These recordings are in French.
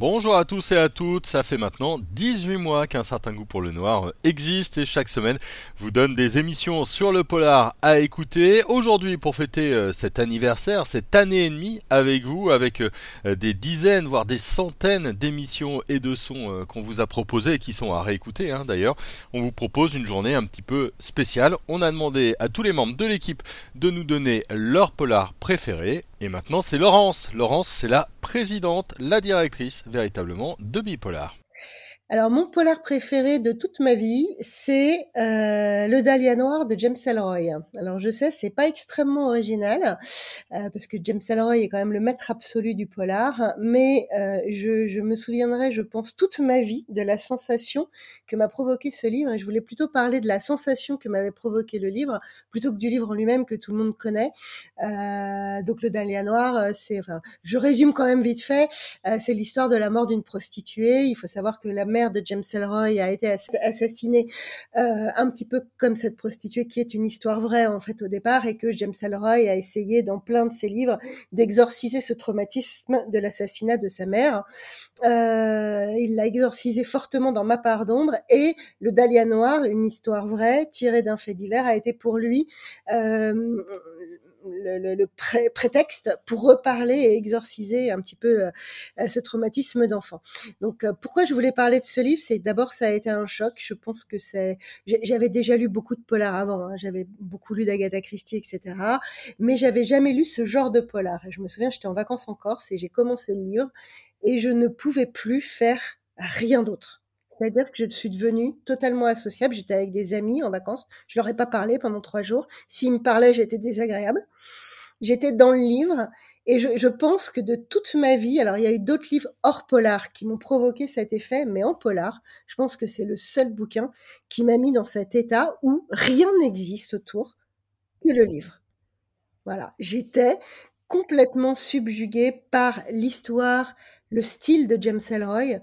Bonjour à tous et à toutes, ça fait maintenant 18 mois qu'un certain goût pour le noir existe et chaque semaine vous donne des émissions sur le polar à écouter. Aujourd'hui pour fêter euh, cet anniversaire, cette année et demie avec vous, avec euh, des dizaines voire des centaines d'émissions et de sons euh, qu'on vous a proposés et qui sont à réécouter hein, d'ailleurs, on vous propose une journée un petit peu spéciale. On a demandé à tous les membres de l'équipe de nous donner leur polar et maintenant c'est Laurence. Laurence c'est la présidente, la directrice véritablement de Bipolar. Alors mon polar préféré de toute ma vie, c'est euh, Le Dahlia Noir de James Ellroy. Alors je sais, c'est pas extrêmement original euh, parce que James Ellroy est quand même le maître absolu du polar, mais euh, je, je, me souviendrai, je pense, toute ma vie de la sensation que m'a provoqué ce livre. Et je voulais plutôt parler de la sensation que m'avait provoqué le livre plutôt que du livre en lui-même que tout le monde connaît. Euh, donc Le Dahlia Noir, c'est, enfin, je résume quand même vite fait, c'est l'histoire de la mort d'une prostituée. Il faut savoir que la de James Ellroy a été assassiné euh, un petit peu comme cette prostituée qui est une histoire vraie en fait au départ et que James Ellroy a essayé dans plein de ses livres d'exorciser ce traumatisme de l'assassinat de sa mère. Euh, il l'a exorcisé fortement dans Ma part d'ombre et le Dahlia Noir, une histoire vraie tirée d'un fait divers, a été pour lui euh, le, prétexte pour reparler et exorciser un petit peu ce traumatisme d'enfant. Donc pourquoi je voulais parler de ce livre, c'est d'abord ça a été un choc. Je pense que c'est, j'avais déjà lu beaucoup de polars avant, hein. j'avais beaucoup lu d'Agatha Christie, etc. Mais j'avais jamais lu ce genre de polar. Je me souviens, j'étais en vacances en Corse et j'ai commencé le livre et je ne pouvais plus faire rien d'autre. C'est-à-dire que je suis devenue totalement associable. J'étais avec des amis en vacances. Je leur ai pas parlé pendant trois jours. S'ils me parlaient, j'étais désagréable. J'étais dans le livre et je, pense que de toute ma vie, alors il y a eu d'autres livres hors polar qui m'ont provoqué cet effet, mais en polar, je pense que c'est le seul bouquin qui m'a mis dans cet état où rien n'existe autour que le livre. Voilà, j'étais complètement subjuguée par l'histoire, le style de James Ellroy.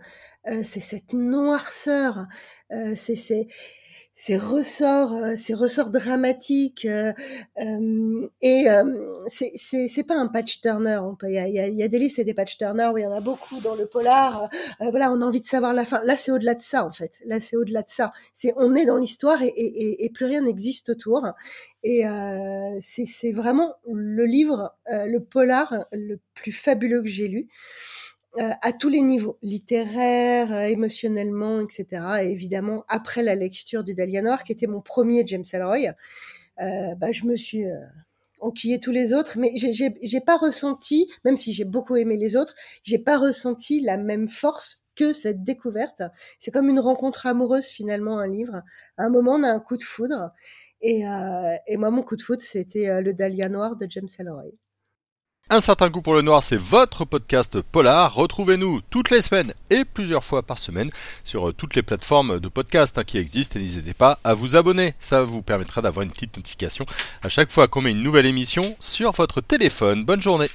Euh, c'est cette noirceur, euh, c'est ces ressorts, euh, ces ressorts dramatiques. Euh, euh, et c'est c'est pas un patch turner. Il y a, y, y a, des livres, c'est des patch turner. Il y en a beaucoup dans le polar. voilà, on a envie de savoir la fin. Là, c'est au-delà de ça en fait. Là, c'est au-delà de ça. C'est on est dans l'histoire et, et, et, plus rien n'existe autour. Et euh, c'est vraiment le livre, le polar le plus fabuleux que j'ai lu. Euh, à tous les niveaux, littéraire, euh, émotionnellement, etc. Et évidemment, après la lecture du Dahlia Noir, qui était mon premier James Ellroy, euh, bah, je me suis euh, enquillé tous les autres, mais j'ai pas ressenti, même si j'ai beaucoup aimé les autres, j'ai pas ressenti la même force que cette découverte. C'est comme une rencontre amoureuse finalement, un livre. À un moment, on a un coup de foudre. Et, euh, et moi, mon coup de foudre, c'était le Dahlia Noir de James Ellroy. Un certain goût pour le noir, c'est votre podcast polar. Retrouvez-nous toutes les semaines et plusieurs fois par semaine sur euh, toutes les plateformes de podcast hein, qui existent et n'hésitez pas à vous abonner. Ça vous permettra d'avoir une petite notification à chaque fois qu'on met une nouvelle émission sur votre téléphone. Bonne journée.